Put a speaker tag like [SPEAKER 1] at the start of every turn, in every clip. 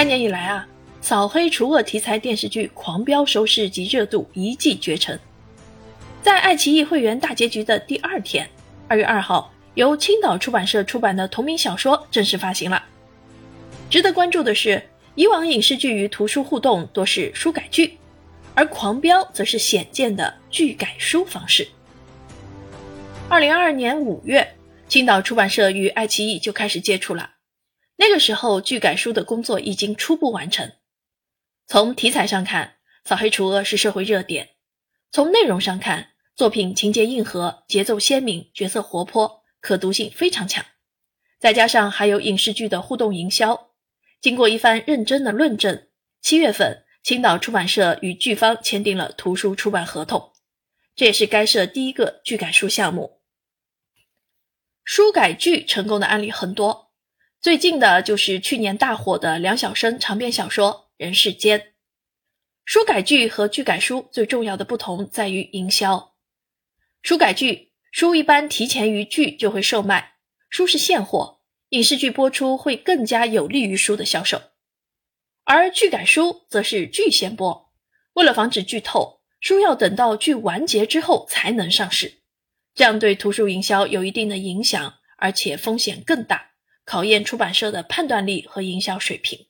[SPEAKER 1] 开年以来啊，扫黑除恶题材电视剧狂飙收视及热度一骑绝尘。在爱奇艺会员大结局的第二天，二月二号，由青岛出版社出版的同名小说正式发行了。值得关注的是，以往影视剧与图书互动多是书改剧，而《狂飙》则是显见的剧改书方式。二零二二年五月，青岛出版社与爱奇艺就开始接触了。那个时候，剧改书的工作已经初步完成。从题材上看，《扫黑除恶》是社会热点；从内容上看，作品情节硬核，节奏鲜明，角色活泼，可读性非常强。再加上还有影视剧的互动营销，经过一番认真的论证，七月份青岛出版社与剧方签订了图书出版合同，这也是该社第一个剧改书项目。书改剧成功的案例很多，最近的就是去年大火的梁晓声长篇小说《人世间》。书改剧和剧改书最重要的不同在于营销。书改剧，书一般提前于剧就会售卖，书是现货，影视剧播出会更加有利于书的销售。而剧改书则是剧先播，为了防止剧透，书要等到剧完结之后才能上市，这样对图书营销有一定的影响，而且风险更大，考验出版社的判断力和营销水平。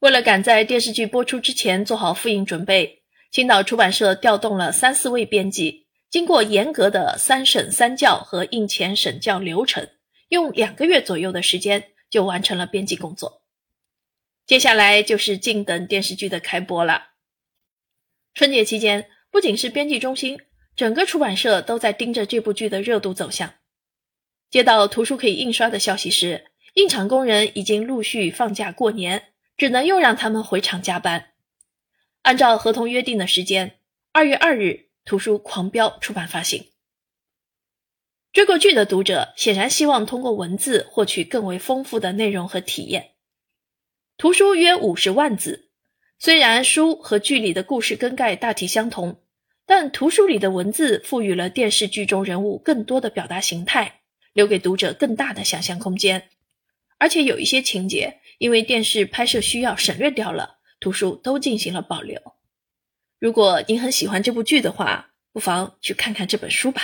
[SPEAKER 1] 为了赶在电视剧播出之前做好复印准备。青岛出版社调动了三四位编辑，经过严格的三审三校和印前审校流程，用两个月左右的时间就完成了编辑工作。接下来就是静等电视剧的开播了。春节期间，不仅是编辑中心，整个出版社都在盯着这部剧的热度走向。接到图书可以印刷的消息时，印厂工人已经陆续放假过年，只能又让他们回厂加班。按照合同约定的时间，二月二日，图书《狂飙》出版发行。追过剧的读者显然希望通过文字获取更为丰富的内容和体验。图书约五十万字，虽然书和剧里的故事根概大体相同，但图书里的文字赋予了电视剧中人物更多的表达形态，留给读者更大的想象空间。而且有一些情节因为电视拍摄需要省略掉了。图书都进行了保留。如果您很喜欢这部剧的话，不妨去看看这本书吧。